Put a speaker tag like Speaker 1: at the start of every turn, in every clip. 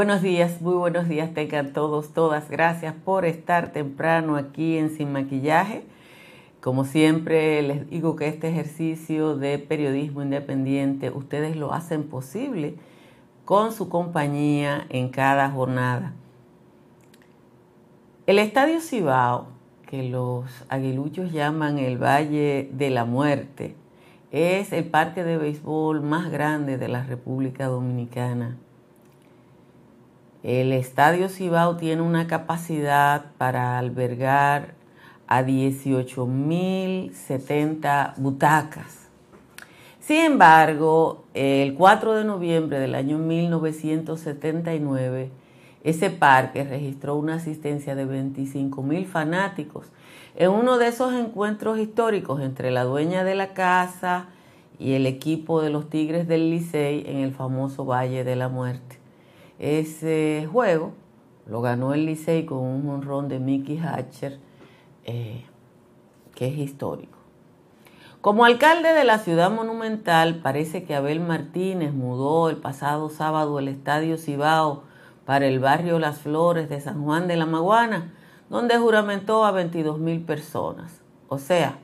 Speaker 1: Buenos días, muy buenos días tengan todos, todas. Gracias por estar temprano aquí en Sin Maquillaje. Como siempre les digo que este ejercicio de periodismo independiente ustedes lo hacen posible con su compañía en cada jornada. El Estadio Cibao, que los aguiluchos llaman el Valle de la Muerte, es el parque de béisbol más grande de la República Dominicana el Estadio Cibao tiene una capacidad para albergar a 18.070 butacas. Sin embargo, el 4 de noviembre del año 1979, ese parque registró una asistencia de 25.000 fanáticos en uno de esos encuentros históricos entre la dueña de la casa y el equipo de los Tigres del Licey en el famoso Valle de la Muerte. Ese juego lo ganó el Licey con un honrón de Mickey Hatcher, eh, que es histórico. Como alcalde de la ciudad monumental, parece que Abel Martínez mudó el pasado sábado el Estadio Cibao para el barrio Las Flores de San Juan de la Maguana, donde juramentó a 22 mil personas. O sea,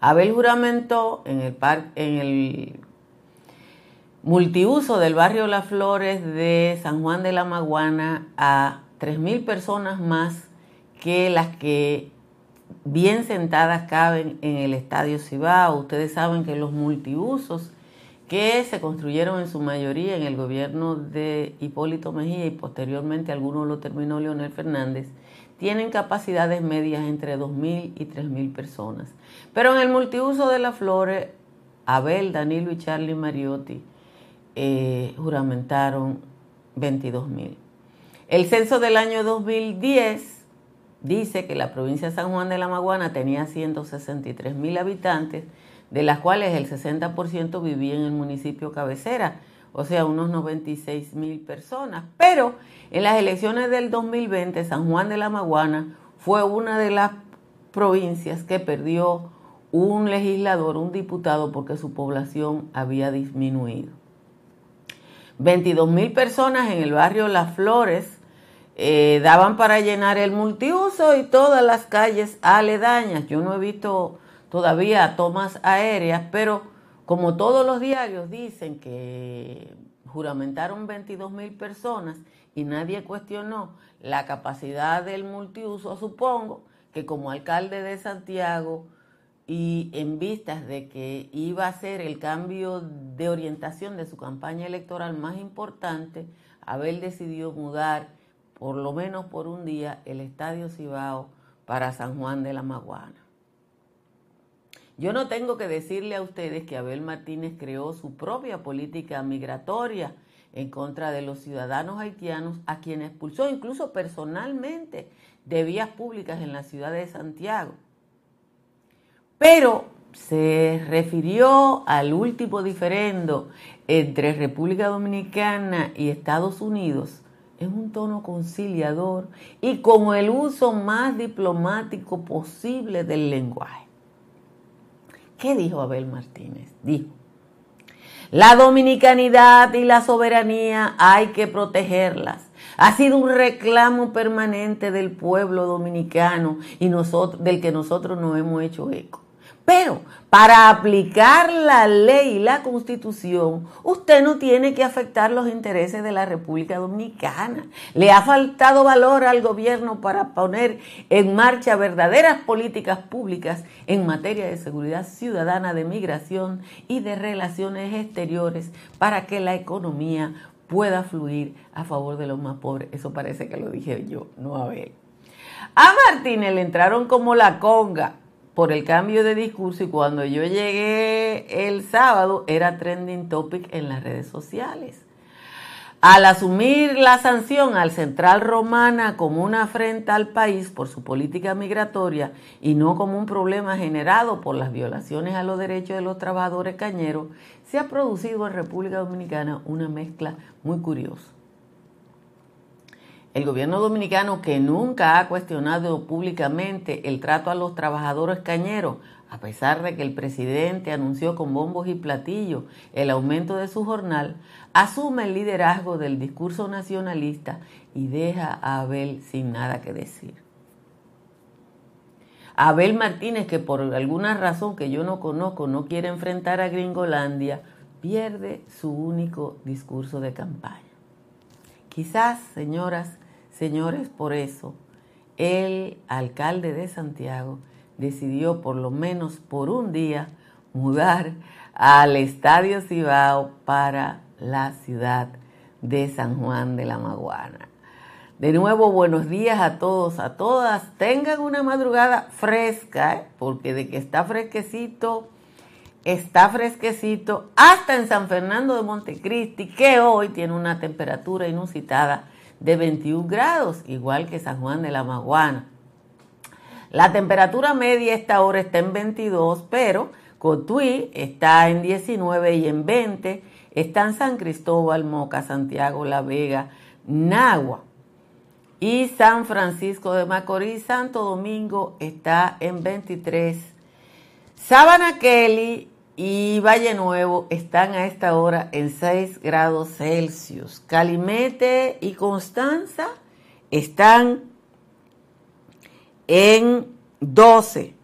Speaker 1: Abel juramentó en el, en el multiuso del barrio Las Flores de San Juan de la Maguana a 3.000 personas más que las que bien sentadas caben en el Estadio Cibao. Ustedes saben que los multiusos que se construyeron en su mayoría en el gobierno de Hipólito Mejía y posteriormente algunos lo terminó Leonel Fernández, tienen capacidades medias entre 2.000 y 3.000 personas. Pero en el multiuso de Las Flores, Abel, Danilo y Charlie Mariotti eh, juramentaron 22 mil. El censo del año 2010 dice que la provincia de San Juan de la Maguana tenía 163 mil habitantes, de las cuales el 60% vivía en el municipio cabecera, o sea, unos 96 mil personas. Pero en las elecciones del 2020, San Juan de la Maguana fue una de las provincias que perdió un legislador, un diputado, porque su población había disminuido. 22 mil personas en el barrio Las Flores eh, daban para llenar el multiuso y todas las calles aledañas. Yo no he visto todavía tomas aéreas, pero como todos los diarios dicen que juramentaron 22 mil personas y nadie cuestionó la capacidad del multiuso, supongo que como alcalde de Santiago, y en vistas de que iba a ser el cambio de orientación de su campaña electoral más importante, Abel decidió mudar, por lo menos por un día, el Estadio Cibao para San Juan de la Maguana. Yo no tengo que decirle a ustedes que Abel Martínez creó su propia política migratoria en contra de los ciudadanos haitianos a quienes expulsó incluso personalmente de vías públicas en la ciudad de Santiago pero se refirió al último diferendo entre República Dominicana y Estados Unidos en un tono conciliador y con el uso más diplomático posible del lenguaje. ¿Qué dijo Abel Martínez? Dijo, la dominicanidad y la soberanía hay que protegerlas. Ha sido un reclamo permanente del pueblo dominicano y nosotros, del que nosotros nos hemos hecho eco. Pero para aplicar la ley y la constitución, usted no tiene que afectar los intereses de la República Dominicana. Le ha faltado valor al gobierno para poner en marcha verdaderas políticas públicas en materia de seguridad ciudadana, de migración y de relaciones exteriores para que la economía pueda fluir a favor de los más pobres. Eso parece que lo dije yo, no a ver. A Martínez le entraron como la conga por el cambio de discurso y cuando yo llegué el sábado era trending topic en las redes sociales. Al asumir la sanción al Central Romana como una afrenta al país por su política migratoria y no como un problema generado por las violaciones a los derechos de los trabajadores cañeros, se ha producido en República Dominicana una mezcla muy curiosa. El gobierno dominicano, que nunca ha cuestionado públicamente el trato a los trabajadores cañeros, a pesar de que el presidente anunció con bombos y platillos el aumento de su jornal, asume el liderazgo del discurso nacionalista y deja a Abel sin nada que decir. Abel Martínez, que por alguna razón que yo no conozco no quiere enfrentar a Gringolandia, pierde su único discurso de campaña. Quizás, señoras, señores, por eso el alcalde de Santiago decidió por lo menos por un día mudar al Estadio Cibao para la ciudad de San Juan de la Maguana. De nuevo, buenos días a todos, a todas. Tengan una madrugada fresca, ¿eh? porque de que está fresquecito, está fresquecito hasta en San Fernando de Montecristi, que hoy tiene una temperatura inusitada de 21 grados, igual que San Juan de la Maguana. La temperatura media esta hora está en 22, pero Cotuí está en 19 y en 20 están San Cristóbal, Moca, Santiago, La Vega, Nagua. Y San Francisco de Macorís, Santo Domingo está en 23. Sabana Kelly y Valle Nuevo están a esta hora en 6 grados Celsius. Calimete y Constanza están en 12.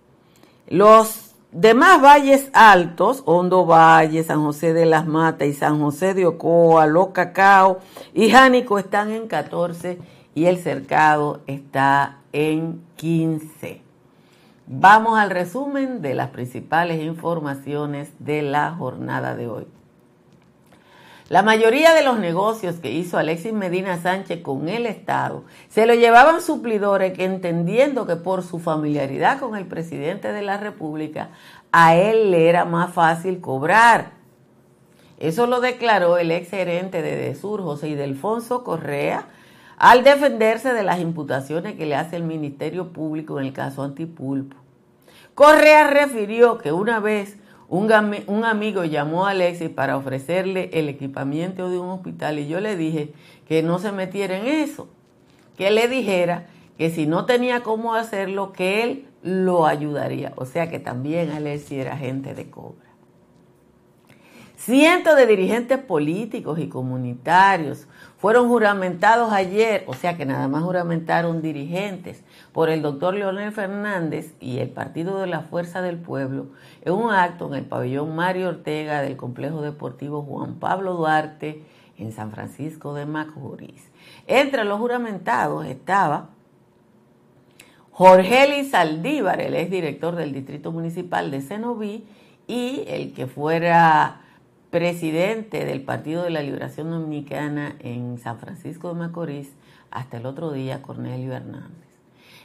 Speaker 1: Los demás valles altos, Hondo Valle, San José de las Matas y San José de Ocoa, Los Cacao y Jánico están en 14 y el cercado está en 15. Vamos al resumen de las principales informaciones de la jornada de hoy. La mayoría de los negocios que hizo Alexis Medina Sánchez con el Estado se lo llevaban suplidores que entendiendo que por su familiaridad con el presidente de la República, a él le era más fácil cobrar. Eso lo declaró el ex gerente de Desur, José Ildefonso Correa, al defenderse de las imputaciones que le hace el Ministerio Público en el caso Antipulpo. Correa refirió que una vez un, amigo llamó a Alexis para ofrecerle el equipamiento de un hospital y yo le dije que no se metiera en eso, que le dijera que si no tenía cómo hacerlo, que él lo ayudaría. O sea que también Alexis era gente de cobra. Cientos de dirigentes políticos y comunitarios fueron juramentados ayer, o sea que nada más juramentaron dirigentes por el doctor Leonel Fernández y el Partido de la Fuerza del Pueblo en un acto en el pabellón Mario Ortega del Complejo Deportivo Juan Pablo Duarte en San Francisco de Macorís. Entre los juramentados estaba Jorge Eli Saldívar, el exdirector del Distrito Municipal de Cenoví, y el que fuera presidente del Partido de la Liberación Dominicana en San Francisco de Macorís hasta el otro día, Cornelio Hernández.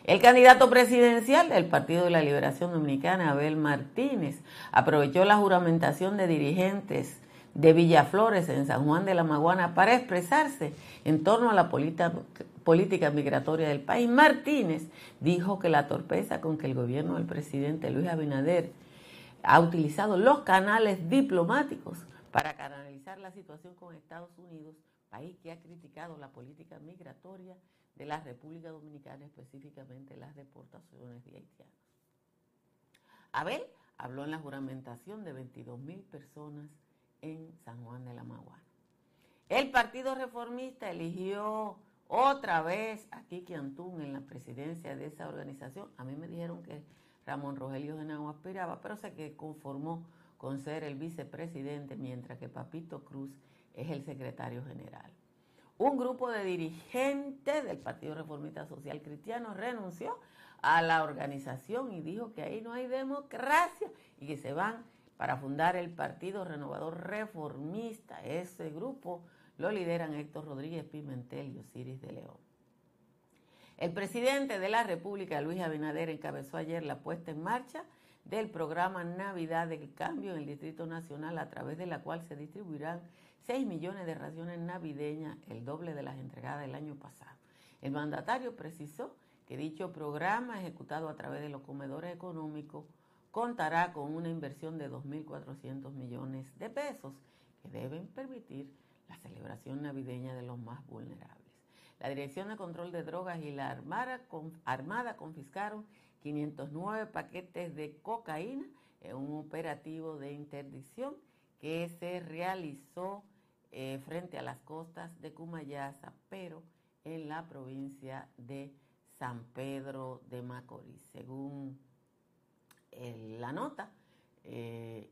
Speaker 1: El candidato presidencial del Partido de la Liberación Dominicana, Abel Martínez, aprovechó la juramentación de dirigentes de Villaflores en San Juan de la Maguana para expresarse en torno a la política migratoria del país. Martínez dijo que la torpeza con que el gobierno del presidente Luis Abinader ha utilizado los canales diplomáticos para canalizar la situación con Estados Unidos, país que ha criticado la política migratoria de la República Dominicana, específicamente las deportaciones de haitianos. Abel habló en la juramentación de 22 mil personas en San Juan de la Maguana. El Partido Reformista eligió otra vez a Kiki Antún en la presidencia de esa organización. A mí me dijeron que Ramón Rogelio Genao aspiraba, pero se que conformó con ser el vicepresidente, mientras que Papito Cruz es el secretario general. Un grupo de dirigentes del Partido Reformista Social Cristiano renunció a la organización y dijo que ahí no hay democracia y que se van para fundar el Partido Renovador Reformista. Ese grupo lo lideran Héctor Rodríguez Pimentel y Osiris de León. El presidente de la República, Luis Abinader, encabezó ayer la puesta en marcha del programa Navidad del Cambio en el Distrito Nacional, a través de la cual se distribuirán 6 millones de raciones navideñas, el doble de las entregadas el año pasado. El mandatario precisó que dicho programa, ejecutado a través de los comedores económicos, contará con una inversión de 2.400 millones de pesos que deben permitir la celebración navideña de los más vulnerables. la Dirección de Control de Drogas y la Armada, Armada confiscaron 509 paquetes de cocaína en un operativo de interdicción que se realizó eh, frente a las costas de Cumayasa, pero en la provincia de San Pedro de Macorís. Según eh, la nota, eh,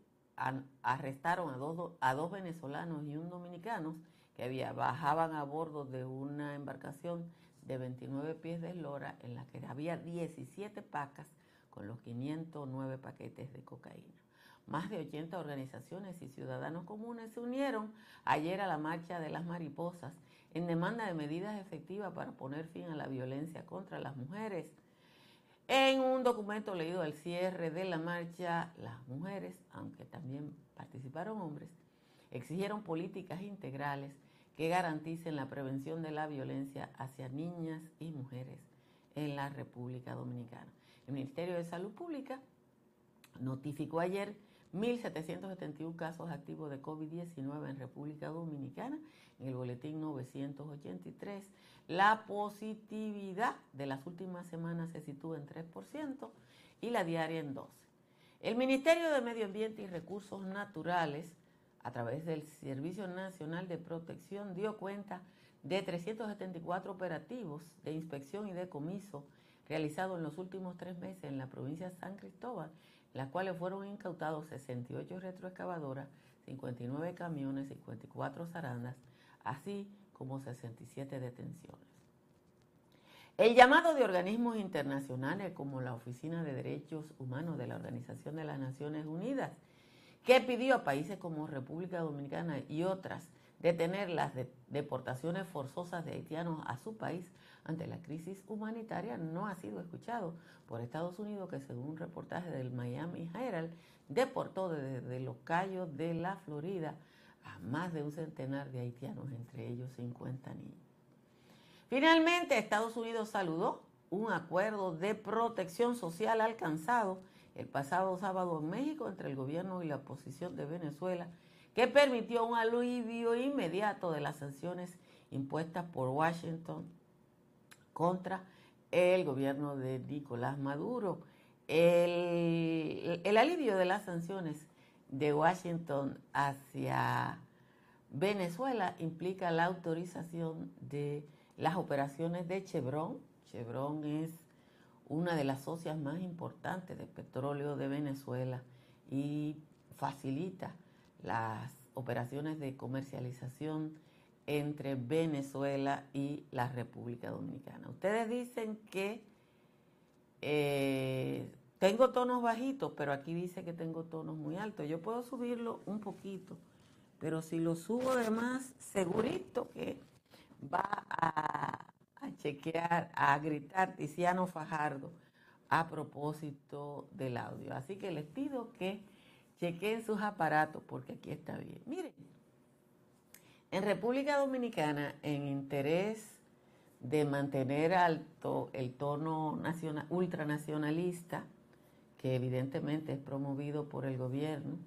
Speaker 1: arrestaron a dos, a dos venezolanos y un dominicano que había, bajaban a bordo de una embarcación de 29 pies de eslora en la que había 17 pacas con los 509 paquetes de cocaína. Más de 80 organizaciones y ciudadanos comunes se unieron ayer a la marcha de las mariposas en demanda de medidas efectivas para poner fin a la violencia contra las mujeres. En un documento leído al cierre de la marcha, las mujeres, aunque también participaron hombres, exigieron políticas integrales que garanticen la prevención de la violencia hacia niñas y mujeres en la República Dominicana. El Ministerio de Salud Pública notificó ayer 1.771 casos activos de COVID-19 en República Dominicana, en el boletín 983. La positividad de las últimas semanas se sitúa en 3% y la diaria en 12%. El Ministerio de Medio Ambiente y Recursos Naturales a través del Servicio Nacional de Protección, dio cuenta de 374 operativos de inspección y decomiso realizados en los últimos tres meses en la provincia de San Cristóbal, las cuales fueron incautados 68 retroexcavadoras, 59 camiones, 54 zarandas, así como 67 detenciones. El llamado de organismos internacionales como la Oficina de Derechos Humanos de la Organización de las Naciones Unidas que pidió a países como República Dominicana y otras detener las deportaciones forzosas de haitianos a su país ante la crisis humanitaria, no ha sido escuchado por Estados Unidos, que según un reportaje del Miami Herald, deportó desde los Cayos de la Florida a más de un centenar de haitianos, entre ellos 50 niños. Finalmente, Estados Unidos saludó un acuerdo de protección social alcanzado el pasado sábado en México entre el gobierno y la oposición de Venezuela, que permitió un alivio inmediato de las sanciones impuestas por Washington contra el gobierno de Nicolás Maduro. El, alivio de las sanciones de Washington hacia Venezuela implica la autorización de las operaciones de Chevron. Chevron es una de las socias más importantes de petróleo de Venezuela y facilita las operaciones de comercialización entre Venezuela y la República Dominicana. Ustedes dicen que eh, tengo tonos bajitos, pero aquí dice que tengo tonos muy altos. Yo puedo subirlo un poquito, pero si lo subo de más, segurito que va a chequear, a gritar Tiziano Fajardo a propósito del audio. Así que les pido que chequeen sus aparatos porque aquí está bien. Miren, en República Dominicana, en interés de mantener alto el tono nacional, ultranacionalista, que evidentemente es promovido por el gobierno,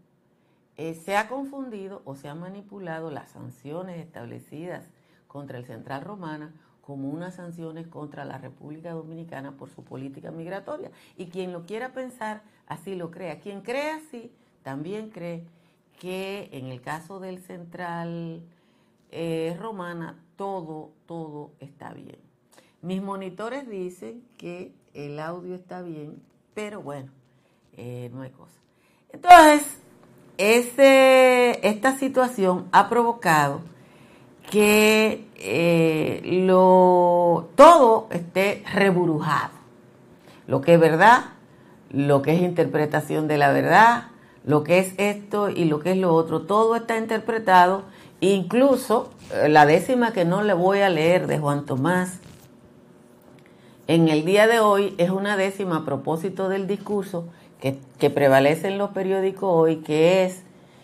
Speaker 1: eh, se ha confundido o se han manipulado las sanciones establecidas contra el Central Romana como unas sanciones contra la República Dominicana por su política migratoria. Y quien lo quiera pensar, así lo crea. Quien cree así, también cree que en el caso del Central eh, Romana, todo, todo está bien. Mis monitores dicen que el audio está bien, pero bueno, eh, no hay cosa. Entonces, esta situación ha provocado que eh, lo, todo esté reburujado. Lo que es verdad, lo que es interpretación de la verdad, lo que es esto y lo que es lo otro, todo está interpretado, incluso eh, la décima que no le voy a leer de Juan Tomás, en el día de hoy es una décima a propósito del discurso que, que prevalece en los periódicos hoy, que es,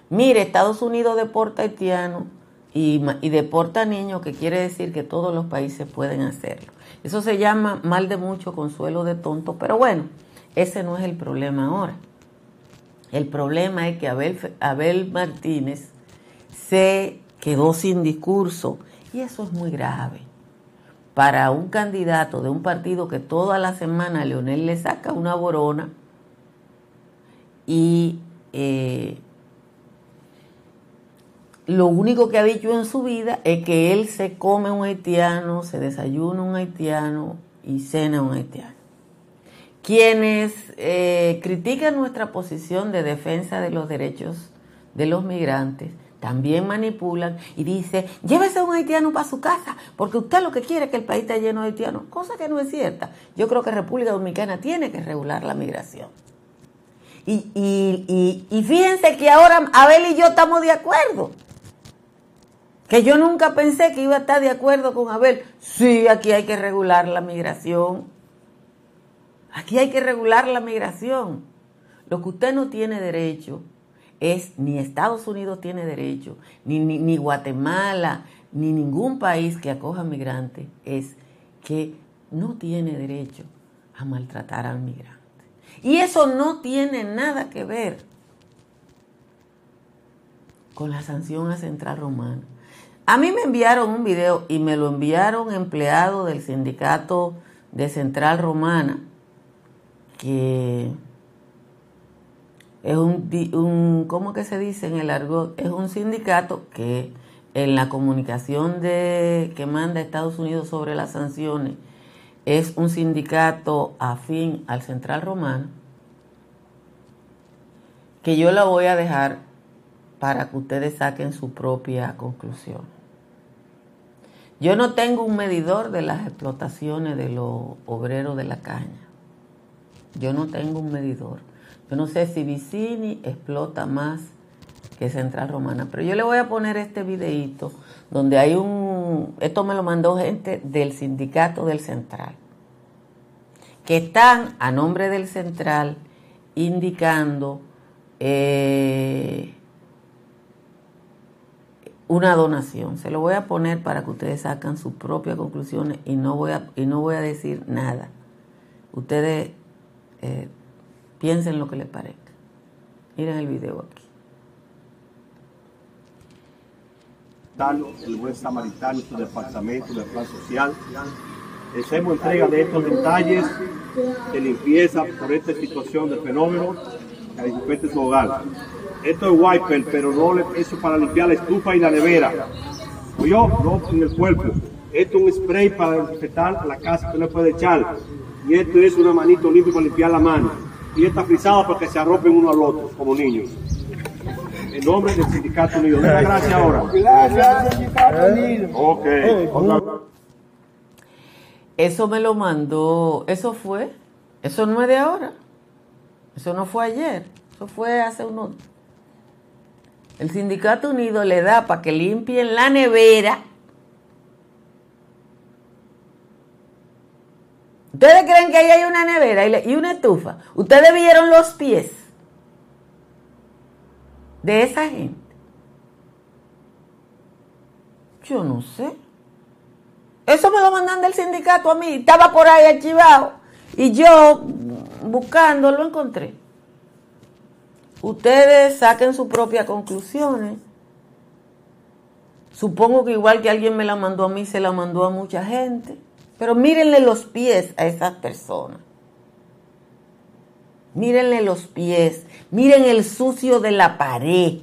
Speaker 1: mire, Estados Unidos deporta y, deporta niños, que quiere decir que todos los países pueden hacerlo. Eso se llama mal de mucho, consuelo de tonto, pero bueno, ese no es el problema ahora. El problema es que Abel, Abel Martínez se quedó sin discurso y eso es muy grave, para un candidato de un partido que toda la semana Leonel le saca una borona y eh, lo único que ha dicho en su vida es que él se come un haitiano, se desayuna un haitiano y cena un haitiano. Quienes eh, critican nuestra posición de defensa de los derechos de los migrantes también manipulan y dice, llévese un haitiano para su casa, porque usted lo que quiere es que el país esté lleno de haitianos, cosa que no es cierta. Yo creo que República Dominicana tiene que regular la migración. Y, y, y fíjense que ahora Abel y yo estamos de acuerdo. Que yo nunca pensé que iba a estar de acuerdo con Abel. Sí, aquí hay que regular la migración. Aquí hay que regular la migración. Lo que usted no tiene derecho es ni Estados Unidos tiene derecho, ni, ni, Guatemala, ni ningún país que acoja migrantes, es que no tiene derecho a maltratar al migrante. Y eso no tiene nada que ver con la sanción a Central Romana. A mí me enviaron un video y me lo enviaron empleados del sindicato de Central Romana, que es un, un, ¿cómo que se dice en el argot? Es un sindicato que en la comunicación de, que manda Estados Unidos sobre las sanciones es un sindicato afín al Central Romano, que yo la voy a dejar para que ustedes saquen su propia conclusión. Yo no tengo un medidor de las explotaciones de los obreros de la caña. Yo no tengo un medidor. Yo no sé si Vicini explota más que Central Romana, pero yo le voy a poner este videito donde hay un, esto me lo mandó gente del sindicato del Central, que están a nombre del Central indicando eh, una donación. Se lo voy a poner para que ustedes sacan sus propias conclusiones y no voy a, y no voy a decir nada. Ustedes eh, Piensen lo que les parezca. Miren el video aquí.
Speaker 2: El buen samaritano, su departamento de plan social. Hacemos entrega de estos detalles de limpieza por esta situación de fenómeno que su hogar. Esto es wiper, pero no le eso para limpiar la estufa y la nevera. yo no en el cuerpo. Esto es un spray para desinfectar la casa que no puede echar. Y esto es una manito limpia para limpiar la mano y está frisado para que se arropen uno al otro como niños. En nombre del Sindicato Unido. Muchas gracias ahora. Gracias, Sindicato
Speaker 1: Unido. Ok. Eso me lo mandó, eso fue, eso no es de ahora. Eso no fue ayer, eso fue hace unos... El Sindicato Unido le da para que limpien la nevera ¿Ustedes creen que ahí hay una nevera y una estufa? ¿Ustedes vieron los pies de esa gente? Yo no sé. Eso me lo mandan del sindicato a mí. Estaba por ahí archivado. Y yo, buscando, lo encontré. Ustedes saquen sus propias conclusiones. Supongo que igual que alguien me la mandó a mí, se la mandó a mucha gente. Pero mírenle los pies a esas personas. Mírenle los pies. Miren el sucio de la pared.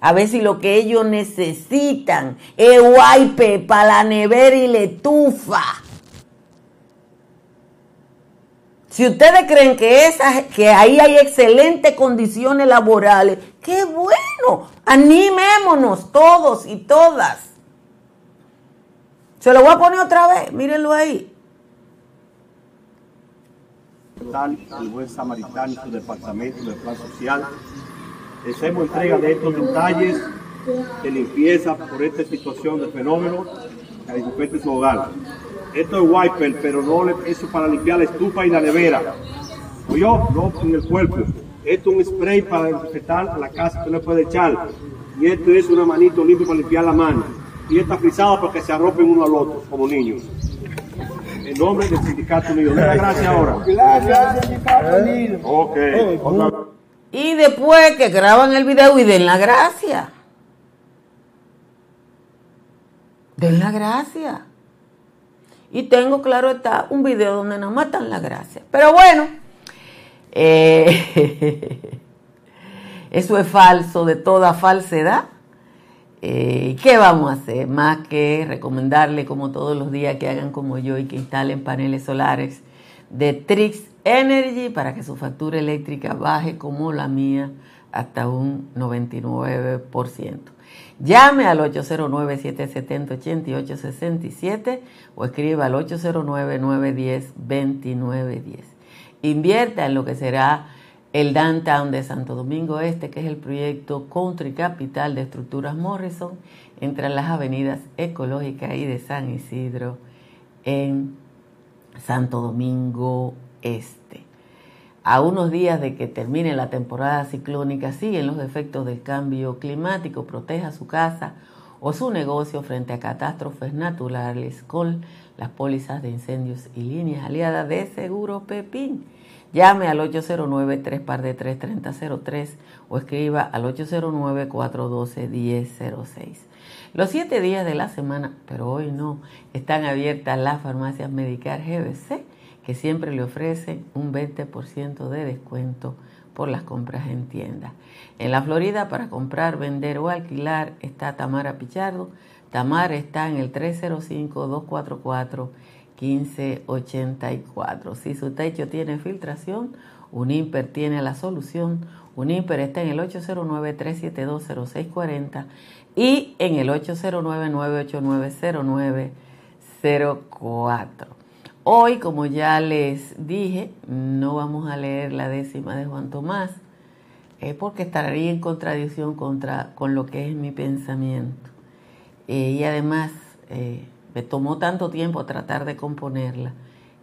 Speaker 1: A ver si lo que ellos necesitan es wipe para la nevera y la estufa. Si ustedes creen que, esa, que ahí hay excelentes condiciones laborales, qué bueno. Animémonos todos y todas. Se lo voy a poner otra vez, mírenlo ahí.
Speaker 2: El buen samaritano, su departamento de plan social. Hacemos entrega de estos detalles de limpieza por esta situación de fenómeno que desinfecte su hogar. Esto es wiper, pero no le, eso para limpiar la estufa y la nevera. yo, no en el cuerpo. Esto es un spray para desinfectar la casa que no puede echar. Y esto es una manito limpia para limpiar la mano y está frisado para que se arropen uno al otro como niños. En nombre del Sindicato Unido. Muchas gracias ahora. Gracias, Sindicato
Speaker 1: Unido. Ok. Y después que graban el video y den la gracia. Den la gracia. Y tengo, claro está, un video donde nos matan la gracia. Pero bueno, eh, eso es falso de toda falsedad. Eh, ¿Qué vamos a hacer? Más que recomendarle, como todos los días, que hagan como yo y que instalen paneles solares de Trix Energy para que su factura eléctrica baje como la mía hasta un 99%. Llame al 809-770-8867 o escriba al 809-910-2910. Invierta en lo que será el Downtown de Santo Domingo Este, que es el proyecto Country Capital de Estructuras Morrison, entre las avenidas Ecológicas y de San Isidro en Santo Domingo Este. A unos días de que termine la temporada ciclónica, siguen los efectos del cambio climático. Proteja su casa o su negocio frente a catástrofes naturales con las pólizas de incendios y líneas aliadas de Seguro Pepín. Llame al 809-3 o escriba al 809-412-1006. Los siete días de la semana, pero hoy no, están abiertas las farmacias Medicar GBC que siempre le ofrecen un 20% de descuento por las compras en tienda. En la Florida, para comprar, vender o alquilar, está Tamara Pichardo. Tamara está en el 305-244-1584. Si su techo tiene filtración, Unimper tiene la solución. Unimper está en el 809-372-0640 y en el 809-989-0904. Hoy, como ya les dije, no vamos a leer la décima de Juan Tomás, eh, porque estaría en contradicción contra, con lo que es mi pensamiento. Eh, y además, eh, me tomó tanto tiempo tratar de componerla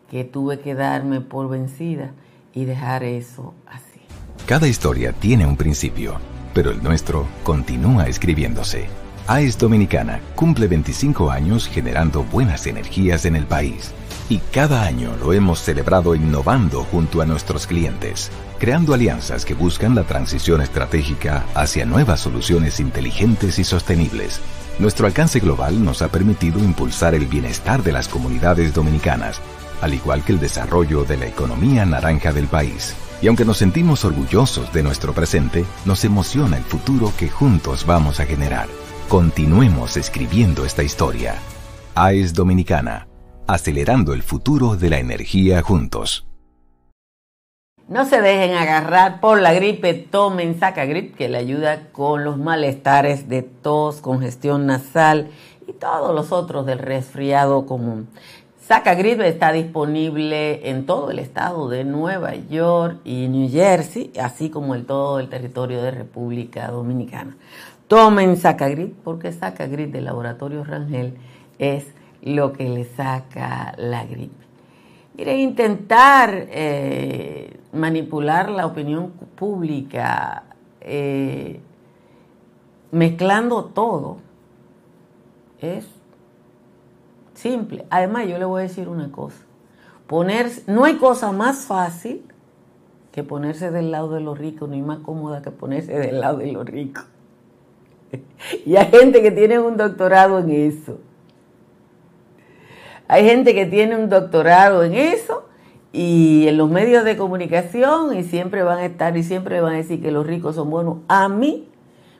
Speaker 1: que tuve que darme por vencida y dejar eso así.
Speaker 3: Cada historia tiene un principio, pero el nuestro continúa escribiéndose. AES Dominicana cumple 25 años generando buenas energías en el país y cada año lo hemos celebrado innovando junto a nuestros clientes, creando alianzas que buscan la transición estratégica hacia nuevas soluciones inteligentes y sostenibles. Nuestro alcance global nos ha permitido impulsar el bienestar de las comunidades dominicanas, al igual que el desarrollo de la economía naranja del país. Y aunque nos sentimos orgullosos de nuestro presente, nos emociona el futuro que juntos vamos a generar. Continuemos escribiendo esta historia. AES Dominicana acelerando el futuro de la energía juntos.
Speaker 1: No se dejen agarrar por la gripe, tomen Sacagrip que le ayuda con los malestares de tos, congestión nasal y todos los otros del resfriado común. Sacagrip está disponible en todo el estado de Nueva York y New Jersey, así como en todo el territorio de República Dominicana. Tomen Sacagrip porque Sacagrip del Laboratorio Rangel es lo que le saca la gripe. Miren, intentar eh, manipular la opinión pública eh, mezclando todo es simple. Además, yo le voy a decir una cosa. Ponerse, no hay cosa más fácil que ponerse del lado de los ricos, ni más cómoda que ponerse del lado de los ricos. y hay gente que tiene un doctorado en eso. Hay gente que tiene un doctorado en eso y en los medios de comunicación y siempre van a estar y siempre van a decir que los ricos son buenos. A mí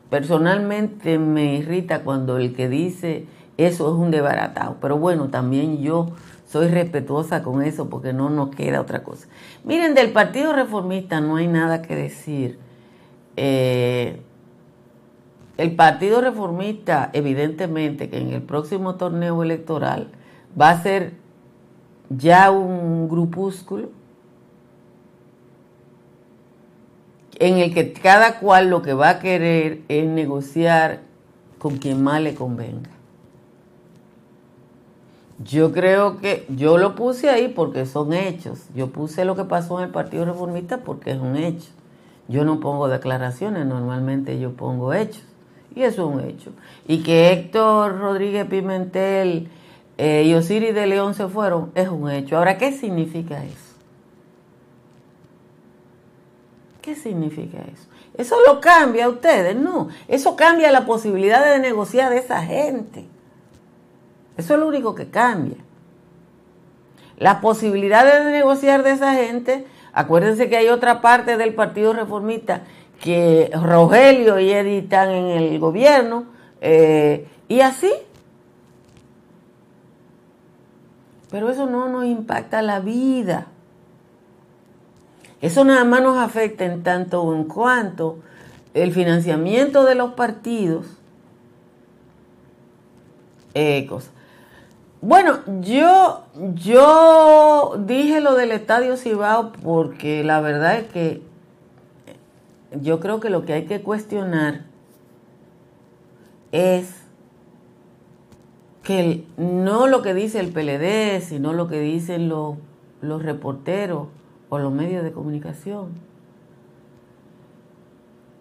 Speaker 1: personalmente me irrita cuando el que dice eso es un desbaratado, pero bueno, también yo soy respetuosa con eso porque no nos queda otra cosa. Miren, del Partido Reformista no hay nada que decir. Eh, el Partido Reformista, evidentemente, que en el próximo torneo electoral va a ser ya un grupúsculo en el que cada cual lo que va a querer es negociar con quien más le convenga. Yo creo que yo lo puse ahí porque son hechos. Yo puse lo que pasó en el Partido Reformista porque es un hecho. Yo no pongo declaraciones, normalmente yo pongo hechos. Y eso es un hecho. Y que Héctor Rodríguez Pimentel eh, y Osiris de León se fueron, es un hecho. Ahora, ¿qué significa eso? ¿Qué significa eso? ¿Eso lo cambia a ustedes? No, eso cambia la posibilidad de negociar de esa gente. Eso es lo único que cambia. las posibilidades de negociar de esa gente, acuérdense que hay otra parte del Partido Reformista que Rogelio y Eddie están en el gobierno, eh, y así. Pero eso no nos impacta la vida. Eso nada más nos afecta en tanto en cuanto el financiamiento de los partidos. Eh, bueno, yo, yo dije lo del Estadio Cibao porque la verdad es que yo creo que lo que hay que cuestionar es que no lo que dice el PLD, sino lo que dicen los, los reporteros o los medios de comunicación.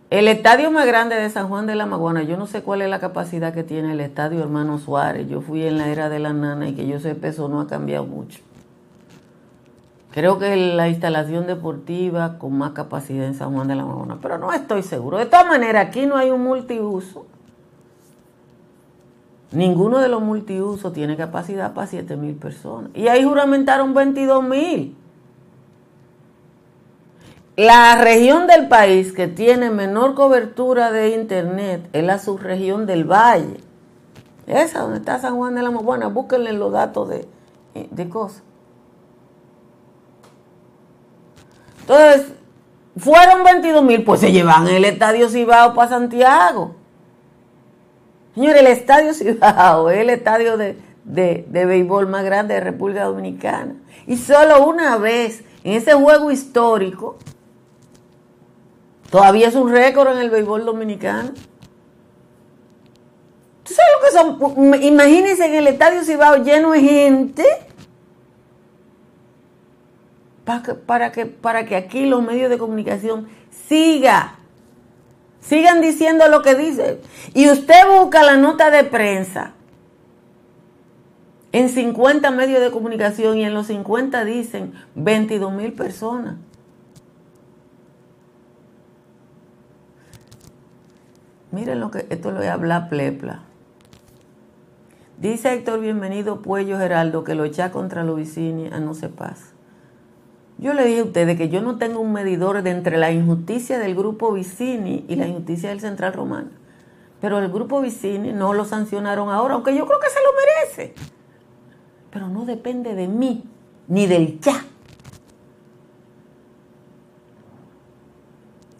Speaker 1: El estadio más grande de San Juan de la Maguana, yo no sé cuál es la capacidad que tiene el estadio Hermano Suárez. Yo fui en la era de la nana y que yo sé, eso no ha cambiado mucho. Creo que la instalación deportiva con más capacidad en San Juan de la Maguana, pero no estoy seguro. De todas maneras, aquí no hay un multiuso. Ninguno de los multiusos tiene capacidad para 7 mil personas. Y ahí juramentaron 22 mil. La región del país que tiene menor cobertura de internet es la subregión del Valle. Esa donde está San Juan de la Buena, búsquenle los datos de, de cosas. Entonces, fueron 22 mil, pues se llevan el estadio Cibao para Santiago. Señores, el estadio Cibao es el estadio de, de, de béisbol más grande de República Dominicana. Y solo una vez, en ese juego histórico, Todavía es un récord en el béisbol dominicano. ¿Tú sabes lo que son? Imagínense en el estadio Cibao lleno de gente. Para que, para que, para que aquí los medios de comunicación siga, sigan diciendo lo que dicen. Y usted busca la nota de prensa en 50 medios de comunicación y en los 50 dicen 22 mil personas. Miren lo que, esto lo voy a hablar plepla. Dice Héctor Bienvenido Puello Geraldo que lo echa contra los a no se pasa. Yo le dije a ustedes que yo no tengo un medidor de entre la injusticia del grupo Vicini y la injusticia del Central Romano. Pero el grupo Vicini no lo sancionaron ahora, aunque yo creo que se lo merece. Pero no depende de mí, ni del ya.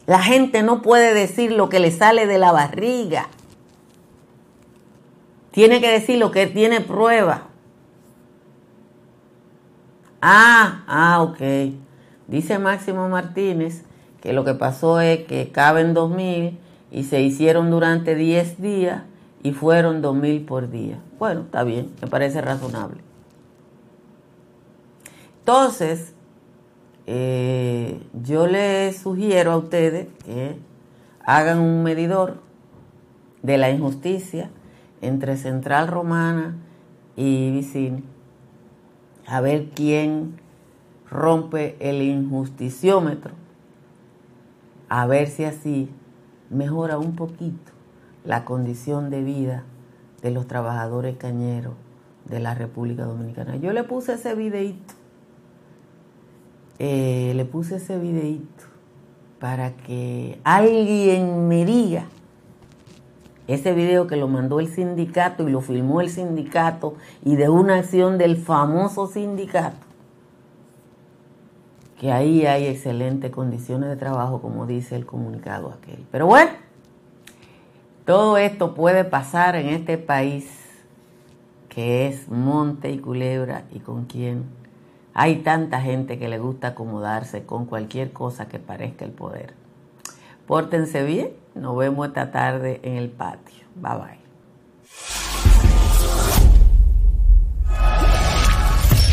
Speaker 1: La gente no puede decir lo que le sale de la barriga. Tiene que decir lo que tiene prueba. Ah, ah, ok. Dice Máximo Martínez que lo que pasó es que caben 2.000 y se hicieron durante 10 días y fueron 2.000 por día. Bueno, está bien, me parece razonable. Entonces, eh, yo les sugiero a ustedes que hagan un medidor de la injusticia entre Central Romana y Vicini, a ver quién rompe el injusticiómetro, a ver si así mejora un poquito la condición de vida de los trabajadores cañeros de la República Dominicana. Yo le puse ese videito eh, le puse ese videito para que alguien me diga ese video que lo mandó el sindicato y lo filmó el sindicato y de una acción del famoso sindicato, que ahí hay excelentes condiciones de trabajo, como dice el comunicado aquel. Pero bueno, todo esto puede pasar en este país que es monte y culebra y con quien hay tanta gente que le gusta acomodarse con cualquier cosa que parezca el poder. Pórtense bien, nos vemos esta tarde en el patio. Bye bye.